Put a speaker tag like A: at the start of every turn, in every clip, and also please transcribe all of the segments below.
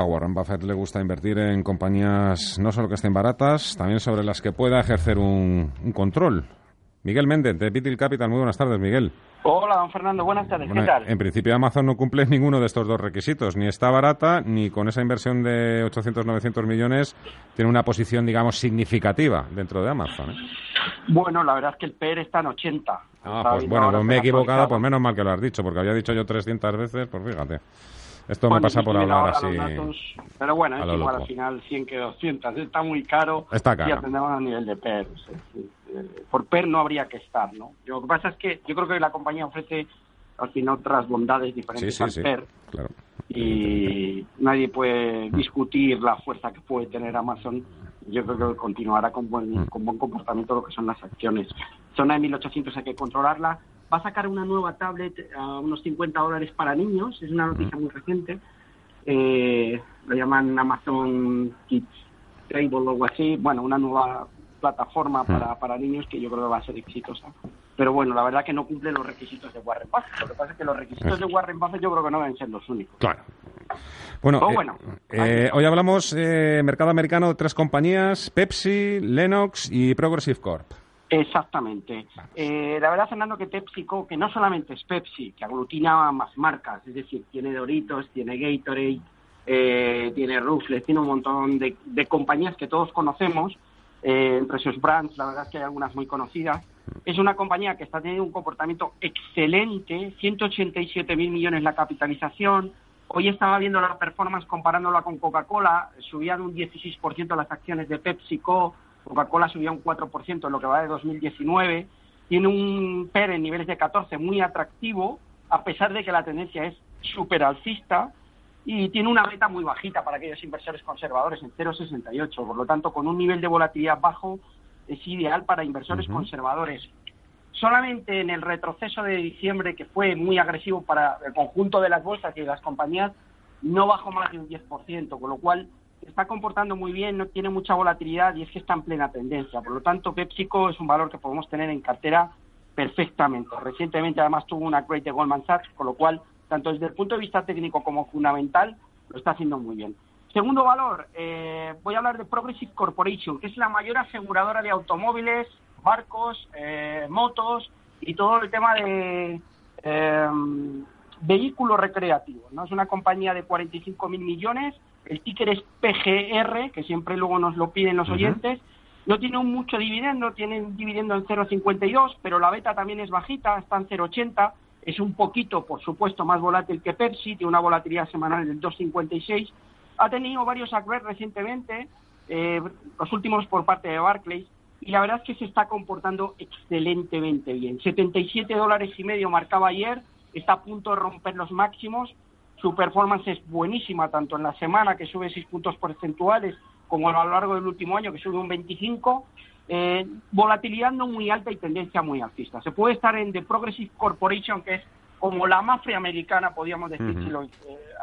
A: A Warren Buffett le gusta invertir en compañías no solo que estén baratas, también sobre las que pueda ejercer un, control. Miguel Méndez, de Pitil Capital. Muy buenas tardes, Miguel.
B: Hola, don Fernando. Buenas tardes. ¿Qué tal?
A: En principio, Amazon no cumple ninguno de estos dos requisitos. Ni está barata, ni con esa inversión de 800, 900 millones tiene una posición, digamos, significativa dentro de Amazon. ¿eh?
B: Bueno, la verdad es que el PER está en 80.
A: Ah, pues bueno, pues me he equivocado, pues menos mal que lo has dicho, porque había dicho yo 300 veces, pues fíjate. Esto me pasa por hablar así.
B: pero bueno, es igual al final 100 que 200. Está muy caro.
A: Está caro.
B: Y atendemos a nivel de PER. Eh, por PER no habría que estar, ¿no? Lo que pasa es que yo creo que la compañía ofrece al final otras bondades diferentes al PER.
A: Claro.
B: Y nadie puede discutir la fuerza que puede tener Amazon yo creo que continuará con buen, mm. con buen comportamiento lo que son las acciones. Zona de 1800 hay que controlarla. Va a sacar una nueva tablet a unos 50 dólares para niños, es una noticia muy reciente. Eh, lo llaman Amazon Kids Table o algo así. Bueno, una nueva plataforma para, para niños que yo creo que va a ser exitosa. Pero bueno, la verdad que no cumple los requisitos de Warren Buffett. Lo que pasa es que los requisitos de Warren Buffett yo creo que no deben ser los únicos.
A: Claro. Bueno, eh, eh, hoy hablamos eh, mercado americano de tres compañías, Pepsi, Lennox y Progressive Corp.
B: Exactamente. Eh, la verdad, Fernando, que PepsiCo, que no solamente es Pepsi, que aglutina más marcas, es decir, tiene Doritos, tiene Gatorade, tiene Ruffles, tiene un montón de, compañías que todos conocemos, entre sus brands, la verdad es que hay algunas muy conocidas. Es una compañía que está teniendo un comportamiento excelente, 187 mil millones la capitalización, Hoy estaba viendo la performance comparándola con Coca-Cola, subían un 16% las acciones de PepsiCo, Coca-Cola subía un 4% en lo que va de 2019, tiene un PER en niveles de 14 muy atractivo, a pesar de que la tendencia es súper alcista, y tiene una beta muy bajita para aquellos inversores conservadores, en 0,68. Por lo tanto, con un nivel de volatilidad bajo, es ideal para inversores conservadores solamente en el retroceso de diciembre, que fue muy agresivo para el conjunto de las bolsas y de las compañías, no bajó más de un 10%, con lo cual está comportando muy bien, no tiene mucha volatilidad y es que está en plena tendencia. Por lo tanto, PepsiCo es un valor que podemos tener en cartera perfectamente. Recientemente, además, tuvo una upgrade de Goldman Sachs, con lo cual, tanto desde el punto de vista técnico como fundamental, lo está haciendo muy bien. Segundo valor, eh, voy a hablar de Progressive Corporation, que es la mayor aseguradora de automóviles barcos, eh, motos y todo el tema de eh, vehículos recreativos. ¿no? Es una compañía de 45 mil millones, el ticker es PGR, que siempre luego nos lo piden los oyentes. No tiene un mucho dividendo, tiene un dividendo en 0,52, pero la beta también es bajita, está en 0,80. Es un poquito, por supuesto, más volátil que Pepsi, tiene una volatilidad semanal del 2,56. Ha tenido varios upgrades recientemente, eh, los últimos por parte de Barclays, y la verdad es que se está comportando excelentemente bien. 77 dólares y medio marcaba ayer, está a punto de romper los máximos. Su performance es buenísima, tanto en la semana, que sube 6 puntos porcentuales, como a lo largo del último año, que sube un 25. Eh, volatilidad no muy alta y tendencia muy alcista. Se puede estar en The Progressive Corporation, que es como la mafia americana, podríamos decir, si lo, eh,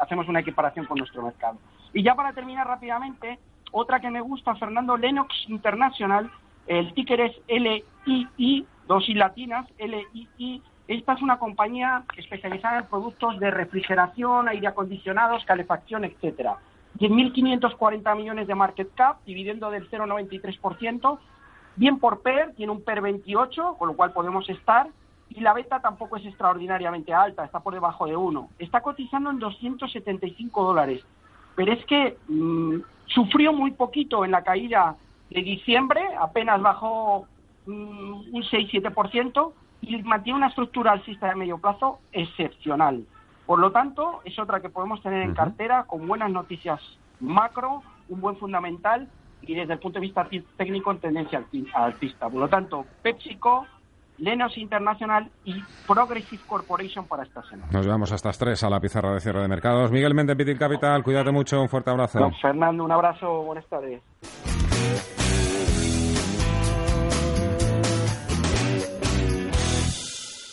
B: hacemos una equiparación con nuestro mercado. Y ya para terminar rápidamente, otra que me gusta, Fernando, Lennox International, el ticker es LII, dos y latinas, LII. Esta es una compañía especializada en productos de refrigeración, aire acondicionados, calefacción, etcétera. 10.540 millones de market cap, dividendo del 0,93%. Bien por PER, tiene un PER 28, con lo cual podemos estar. Y la beta tampoco es extraordinariamente alta, está por debajo de 1. Está cotizando en 275 dólares. Pero es que mm, sufrió muy poquito en la caída de diciembre apenas bajó un 6-7% y mantiene una estructura alcista de medio plazo excepcional. Por lo tanto, es otra que podemos tener en cartera con buenas noticias macro, un buen fundamental y desde el punto de vista técnico en tendencia alcista. Por lo tanto, PepsiCo, Lenos International y Progressive Corporation para esta semana.
A: Nos vemos hasta las 3 a la pizarra de cierre de mercados. Miguel Méndez, Pitil Capital, cuídate mucho, un fuerte abrazo.
B: Fernando, un abrazo, buenas tardes.